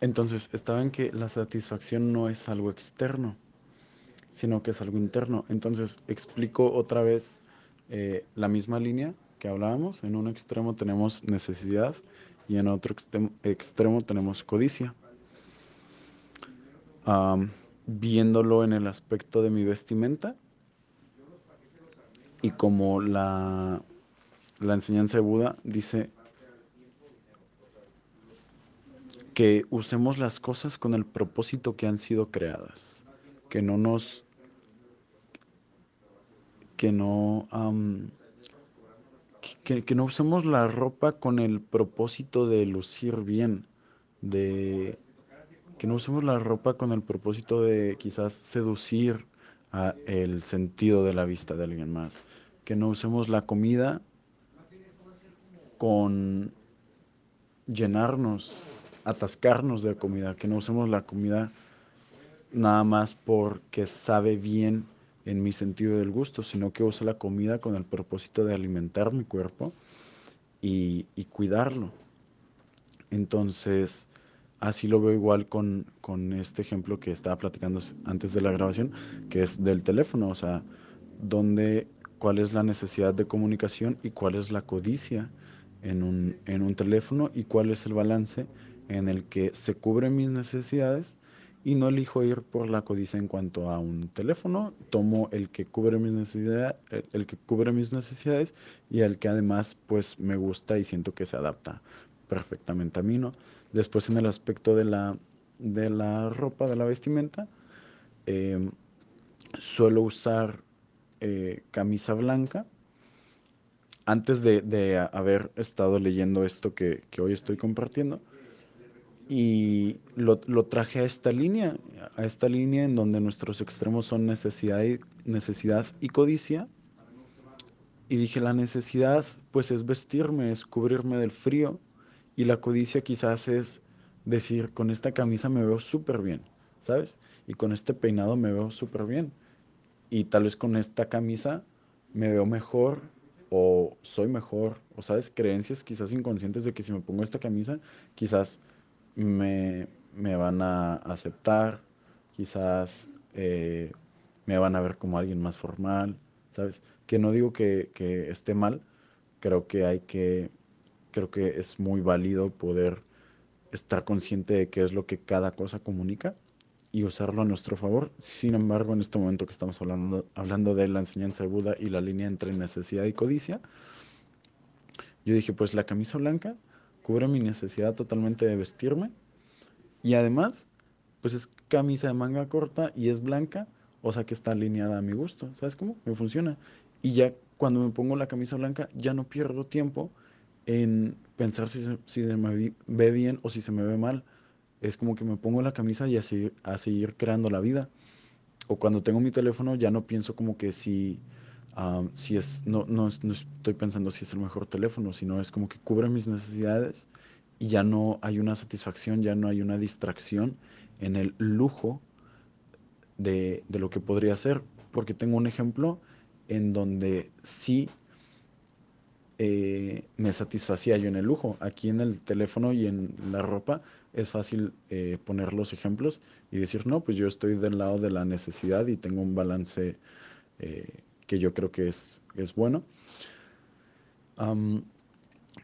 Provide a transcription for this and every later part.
Entonces, estaba en que la satisfacción no es algo externo, sino que es algo interno. Entonces, explico otra vez eh, la misma línea que hablábamos. En un extremo tenemos necesidad y en otro extremo, tenemos codicia. viéndolo en el aspecto de mi vestimenta y como la, la enseñanza de Buda dice que usemos las cosas con el propósito que han sido creadas, que no nos, que no, que, no usemos la ropa con el propósito de lucir bien, de que no usemos la ropa con el propósito de quizás seducir a el sentido de la vista de alguien más, que no usemos la comida con llenarnos atascarnos de comida, que no usemos la comida nada más porque sabe bien en mi sentido del gusto, sino que use la comida con el propósito de alimentar mi cuerpo y, cuidarlo. Entonces, así lo veo igual con, este ejemplo que estaba platicando antes de la grabación, que es del teléfono, o sea, donde, cuál es la necesidad de comunicación y cuál es la codicia en un teléfono y cuál es el balance en el que se cubren mis necesidades y no elijo ir por la codicia en cuanto a un teléfono, tomo el que cubre mis necesidades, el, que cubre mis necesidades y el que además pues me gusta y siento que se adapta perfectamente a mí, ¿no? Después en el aspecto de la, de la ropa, de la vestimenta, em, suelo usar eh, camisa blanca. Antes de, haber estado leyendo esto que hoy estoy compartiendo, y lo, traje a esta línea, a esta línea en donde nuestros extremos son necesidad y, necesidad y codicia. Y dije, la necesidad pues es vestirme, es cubrirme del frío. Y la codicia quizás es decir, con esta camisa me veo súper bien, ¿sabes? Y con este peinado me veo súper bien. Y tal vez con esta camisa me veo mejor o soy mejor. O sabes, creencias quizás inconscientes de que si me pongo esta camisa, quizás me, van a aceptar, quizás eh, me van a ver como alguien más formal, ¿sabes? Que no digo que, esté mal, creo que hay que, creo que es muy válido poder estar consciente de qué es lo que cada cosa comunica y usarlo a nuestro favor. Sin embargo, en este momento que estamos hablando, hablando de la enseñanza de Buda y la línea entre necesidad y codicia, yo dije, pues la camisa blanca cubre mi necesidad totalmente de vestirme. Y además, pues es camisa de manga corta y es blanca, o sea que está alineada a mi gusto. ¿Sabes cómo? Me funciona. Y ya cuando me pongo la camisa blanca, ya no pierdo tiempo en pensar si se, si me ve bien o si se me ve mal. Es como que me pongo la camisa y así a seguir creando la vida. O cuando tengo mi teléfono, ya no pienso como que si si es, no, no, estoy pensando si es el mejor teléfono, sino es como que cubre mis necesidades y ya no hay una satisfacción, ya no hay una distracción en el lujo de, de lo que podría ser. Porque tengo un ejemplo en donde sí eh, me satisfacía yo en el lujo. Aquí en el teléfono y en la ropa es fácil eh, poner los ejemplos y decir, no, pues yo estoy del lado de la necesidad y tengo un balance eh, que yo creo que es, es bueno.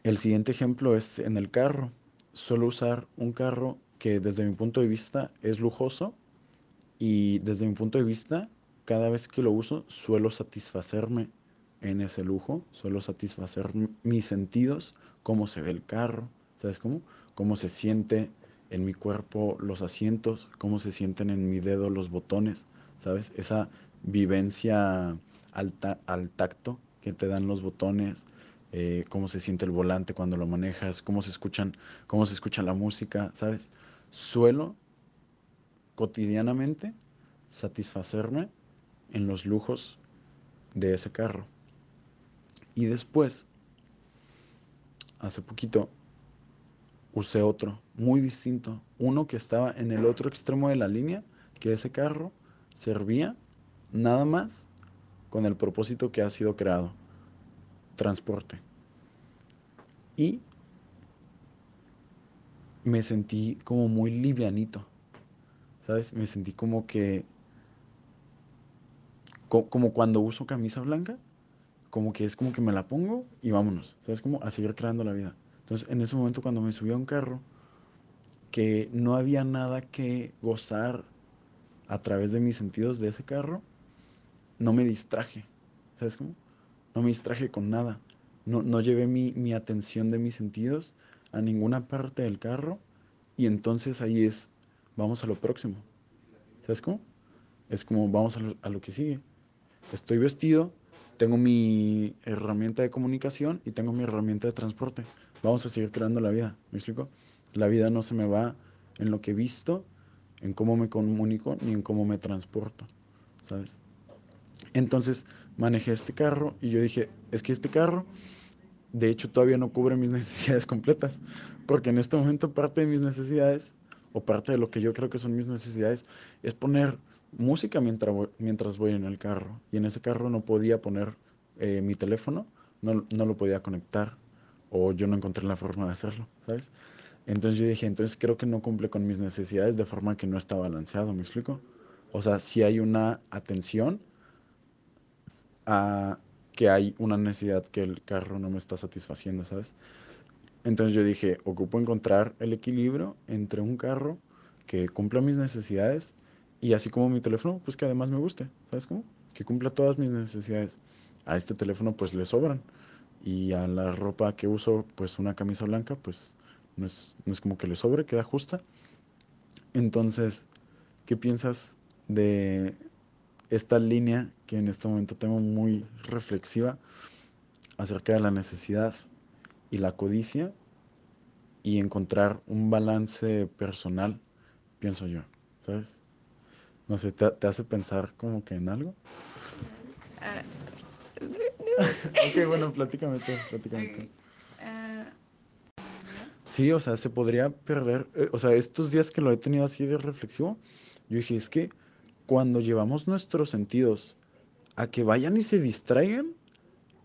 el siguiente ejemplo es en el carro. Suelo usar un carro que desde mi punto de vista es lujoso y desde mi punto de vista, cada vez que lo uso, suelo satisfacerme en ese lujo, suelo satisfacer mis sentidos, cómo se ve el carro, ¿sabes cómo? Cómo se siente en mi cuerpo los asientos, cómo se sienten en mi dedo los botones, ¿sabes? Esa vivencia al, tacto que te dan los botones, eh, cómo se siente el volante cuando lo manejas, cómo se escuchan, cómo se escucha la música, ¿sabes? Suelo cotidianamente satisfacerme en los lujos de ese carro. Y después, hace poquito, usé otro, muy distinto, uno que estaba en el otro extremo de la línea, que ese carro servía nada más con el propósito que ha sido creado, transporte. Y me sentí como muy livianito, ¿sabes? Me sentí como que, como cuando uso camisa blanca, como que es como que me la pongo y vámonos, ¿sabes? Como a seguir creando la vida. Entonces, en ese momento cuando me subí a un carro, que no había nada que gozar a través de mis sentidos de ese carro, no me distraje, ¿sabes cómo? No me distraje con nada. No, no llevé mi, mi atención de mis sentidos a ninguna parte del carro y entonces ahí es, vamos a lo próximo. ¿Sabes cómo? Es como vamos a lo, a lo que sigue. Estoy vestido, tengo mi herramienta de comunicación y tengo mi herramienta de transporte. Vamos a seguir creando la vida. ¿Me explico? La vida no se me va en lo que he visto, en cómo me comunico, ni en cómo me transporto. ¿Sabes? Entonces manejé este carro y yo dije, es que este carro de hecho todavía no cubre mis necesidades completas, porque en este momento parte de mis necesidades, o parte de lo que yo creo que son mis necesidades, es poner música mientras voy, mientras voy en el carro. Y en ese carro no podía poner eh, mi teléfono, no, no lo podía conectar, o yo no encontré la forma de hacerlo, ¿sabes? Entonces yo dije, entonces creo que no cumple con mis necesidades de forma que no está balanceado, ¿me explico? O sea, si hay una atención a que hay una necesidad que el carro no me está satisfaciendo, ¿sabes? Entonces yo dije, ocupo encontrar el equilibrio entre un carro que cumpla mis necesidades y así como mi teléfono, pues que además me guste, ¿sabes cómo? Que cumpla todas mis necesidades. A este teléfono pues le sobran y a la ropa que uso, pues una camisa blanca, pues no es, no es como que le sobre, queda justa. Entonces, ¿qué piensas de, esta línea que en este momento tengo muy reflexiva acerca de la necesidad y la codicia y encontrar un balance personal, pienso yo, ¿sabes? No sé, ¿te, hace pensar como que en algo? Ah, ok, bueno, platícame tú, platícame ah, Sí, o sea, se podría perder, eh, o sea, estos días que lo he tenido así de reflexivo, yo dije, es que cuando llevamos nuestros sentidos a que vayan y se distraigan,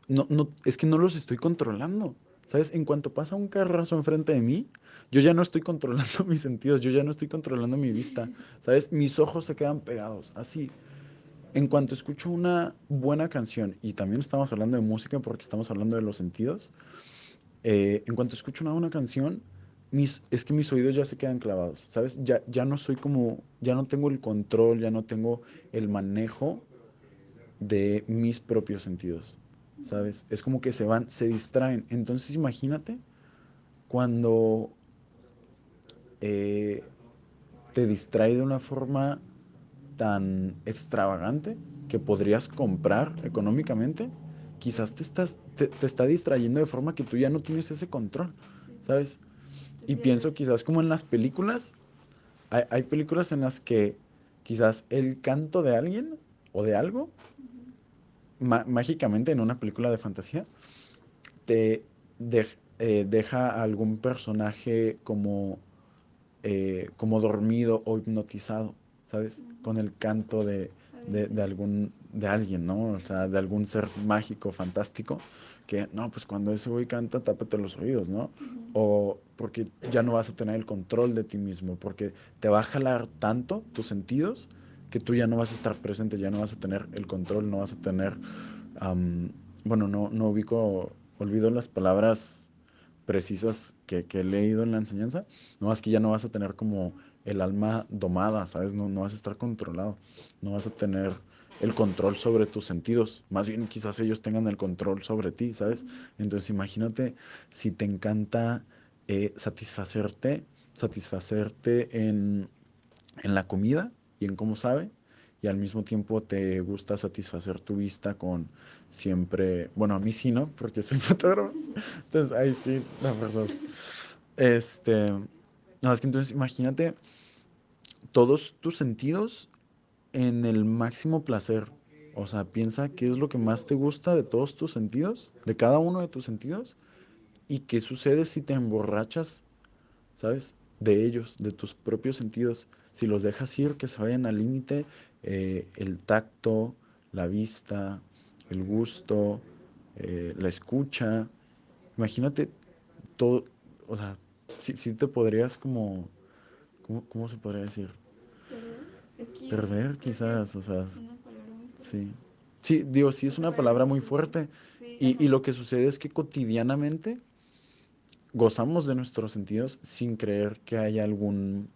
no, no, es que no los estoy controlando. ¿Sabes? En cuanto pasa un carrazo enfrente de mí, yo ya no estoy controlando mis sentidos, yo ya no estoy controlando mi vista. ¿Sabes? Mis ojos se quedan pegados, así. En cuanto escucho una buena canción, y también estamos hablando de música porque estamos hablando de los sentidos, eh, en cuanto escucho una buena canción, es que mis oídos ya se quedan clavados, ¿sabes? Ya, ya no soy como, ya no tengo el control, ya no tengo el manejo de mis propios sentidos, ¿sabes? Es como que se van, se distraen. Entonces imagínate cuando eh, te distrae de una forma tan extravagante que podrías comprar económicamente, quizás te, estás, te está distrayendo de forma que tú ya no tienes ese control, ¿sabes? Y pienso quizás como en las películas, hay, películas en las que quizás el canto de alguien o de algo, mágicamente en una película de fantasía, te eh, deja a algún personaje como, eh, como dormido o hipnotizado, ¿sabes? Con el canto de, de, algún, de alguien, ¿no? O sea, de algún ser mágico, fantástico, que, no, pues cuando ese güey canta, tápate los oídos, ¿no? O porque ya no vas a tener el control de ti mismo, porque te va a jalar tanto tus sentidos que tú ya no vas a estar presente, ya no vas a tener el control, no vas a tener, bueno, no, no ubico, olvido las palabras precisas que, que, he leído en la enseñanza, no, más que ya no vas a tener como el alma domada, ¿sabes? No, no vas a estar controlado, no vas a tener el control sobre tus sentidos, más bien quizás ellos tengan el control sobre ti, ¿sabes? Entonces imagínate si te encanta eh, satisfacerte, satisfacerte en, en la comida y en cómo sabe, y al mismo tiempo te gusta satisfacer tu vista con siempre, bueno, a mí sí, ¿no? Porque soy fotógrafo, entonces ahí sí, la verdad. Este, no, es que entonces imagínate todos tus sentidos en el máximo placer. O sea, piensa qué es lo que más te gusta de todos tus sentidos, de cada uno de tus sentidos, y qué sucede si te emborrachas, ¿sabes? De ellos, de tus propios sentidos. Si los dejas ir, que se vayan al límite, eh, el tacto, la vista, el gusto, eh, la escucha. Imagínate todo, o sea, Sí, sí te podrías como, ¿cómo, cómo se podría decir? Perder, quizás, o sea, sí. Sí, digo, sí es una palabra muy fuerte. Y, y lo que sucede es que cotidianamente gozamos de nuestros sentidos sin creer que haya algún,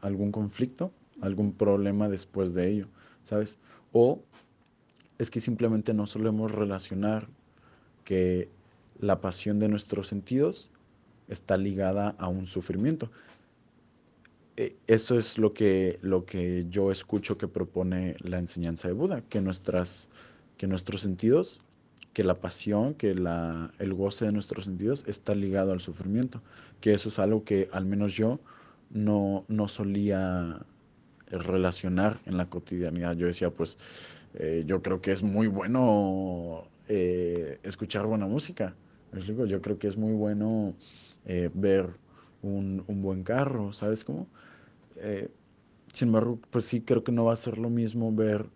algún conflicto, algún problema después de ello, ¿sabes? O es que simplemente no solemos relacionar que la pasión de nuestros sentidos está ligada a un sufrimiento. E, eso es lo que, lo que yo escucho que propone la enseñanza de Buda, que, nuestras, que nuestros sentidos, que la pasión, que la, el goce de nuestros sentidos está ligado al sufrimiento, que eso es algo que al menos yo no, no solía relacionar en la cotidianidad. Yo decía, pues eh, yo creo que es muy bueno eh, escuchar buena música. Yo creo que es muy bueno eh, ver un, un, buen carro, ¿sabes cómo? sin embargo, pues sí creo que no va a ser lo mismo ver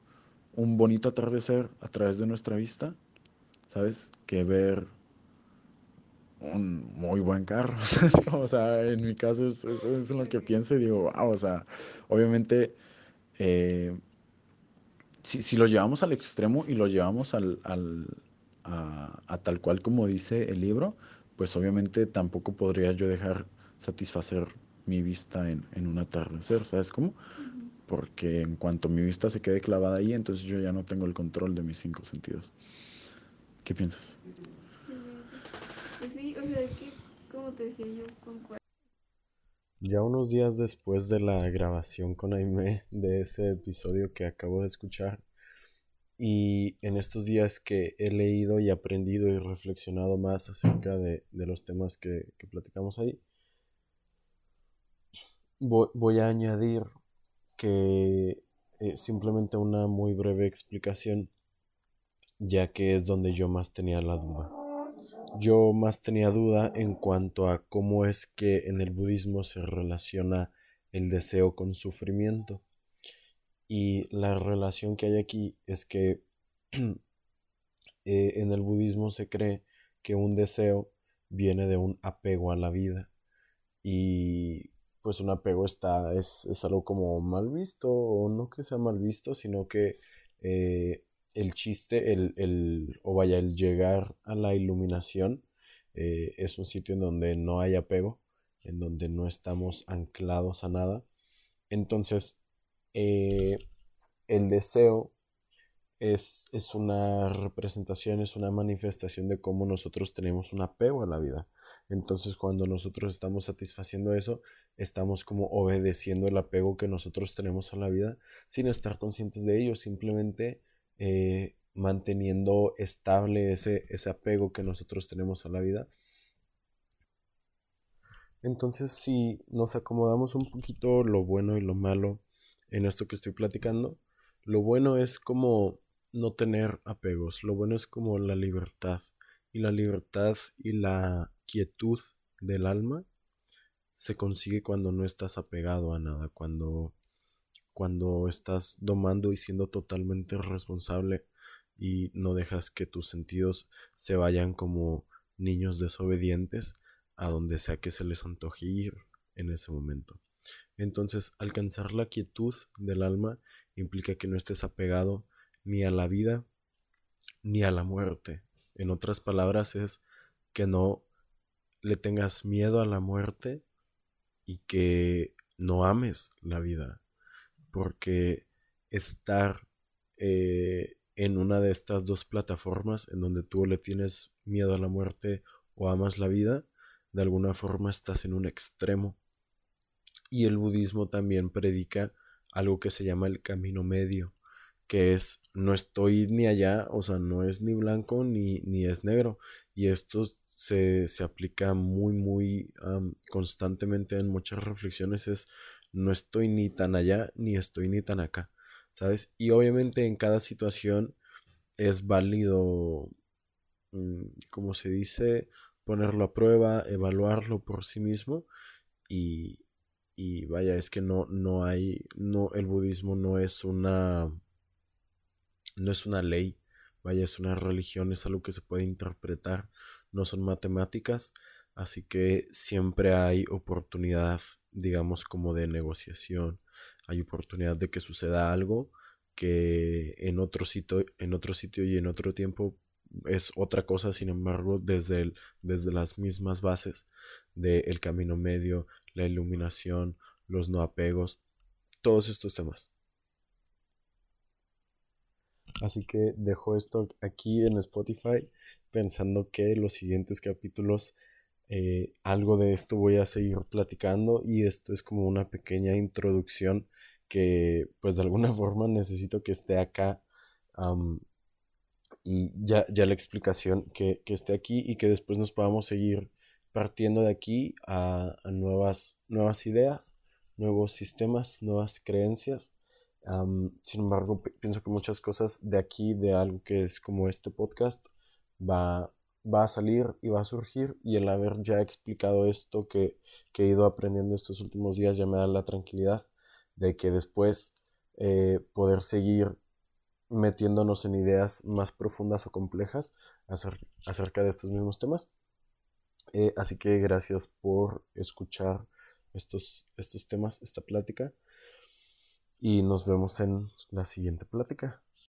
un bonito atardecer a través de nuestra vista, ¿sabes? Que ver un muy buen carro. o sea, en mi caso es, es, lo que pienso y digo, wow, o sea, obviamente, eh, si, si, lo llevamos al extremo y lo llevamos al, al a, tal cual como dice el libro, pues obviamente tampoco podría yo dejar satisfacer mi vista en, en un atardecer, ¿sabes cómo? Porque en cuanto mi vista se quede clavada ahí, entonces yo ya no tengo el control de mis cinco sentidos. ¿Qué piensas? Pues sí, o sea, es que, como te decía yo, concuerdo. Ya unos días después de la grabación con Aime de ese episodio que acabo de escuchar, y en estos días que he leído y aprendido y reflexionado más acerca de, de los temas que, que, platicamos ahí, voy, a añadir que eh, simplemente una muy breve explicación, ya que es donde yo más tenía la duda yo más tenía duda en cuanto a cómo es que en el budismo se relaciona el deseo con sufrimiento. Y la relación que hay aquí es que eh, en el budismo se cree que un deseo viene de un apego a la vida. Y pues un apego está, es, es algo como mal visto, o no que sea mal visto, sino que eh, el chiste, el, el, o vaya, el llegar a la iluminación eh, es un sitio en donde no hay apego, en donde no estamos anclados a nada. Entonces, eh, el deseo es, es, una representación, es una manifestación de cómo nosotros tenemos un apego a la vida. Entonces, cuando nosotros estamos satisfaciendo eso, estamos como obedeciendo el apego que nosotros tenemos a la vida sin estar conscientes de ello, simplemente eh, manteniendo estable ese, ese apego que nosotros tenemos a la vida. Entonces, si nos acomodamos un poquito lo bueno y lo malo en esto que estoy platicando, lo bueno es como no tener apegos, lo bueno es como la libertad. Y la libertad y la quietud del alma se consigue cuando no estás apegado a nada, cuando cuando estás domando y siendo totalmente responsable y no dejas que tus sentidos se vayan como niños desobedientes a donde sea que se les antoje ir en ese momento. Entonces, alcanzar la quietud del alma implica que no estés apegado ni a la vida ni a la muerte. En otras palabras, es que no le tengas miedo a la muerte y que no ames la vida porque estar eh, en una de estas dos plataformas en donde tú le tienes miedo a la muerte o amas la vida, de alguna forma estás en un extremo. Y el budismo también predica algo que se llama el camino medio, que es no estoy ni allá, o sea, no es ni blanco ni, ni es negro. Y esto se, se aplica muy, muy constantemente en muchas reflexiones, es no estoy ni tan allá ni estoy ni tan acá, ¿sabes? Y obviamente en cada situación es válido, mm, como se dice, ponerlo a prueba, evaluarlo por sí mismo y, y vaya, es que no, no hay, no, el budismo no es una, no es una ley, vaya, es una religión, es algo que se puede interpretar, no son matemáticas, Así que siempre hay oportunidad, digamos, como de negociación. Hay oportunidad de que suceda algo que en otro sitio, en otro sitio y en otro tiempo es otra cosa, sin embargo, desde, desde las mismas bases del camino medio, la iluminación, los no apegos, todos estos temas. Así que dejo esto aquí en Spotify pensando que los siguientes capítulos eh, algo de esto voy a seguir platicando y esto es como una pequeña introducción que pues de alguna forma necesito que esté acá y ya, ya la explicación que, esté aquí y que después nos podamos seguir partiendo de aquí a, nuevas, nuevas ideas, nuevos sistemas, nuevas creencias. Sin embargo, pienso que muchas cosas de aquí, de algo que es como este podcast, va, va a salir y va a surgir y el haber ya explicado esto que, que he ido aprendiendo estos últimos días ya me da la tranquilidad de que después eh, poder seguir metiéndonos en ideas más profundas o complejas acerca de estos mismos temas. Eh, así que gracias por escuchar estos, estos temas, esta plática. Y nos vemos en la siguiente plática.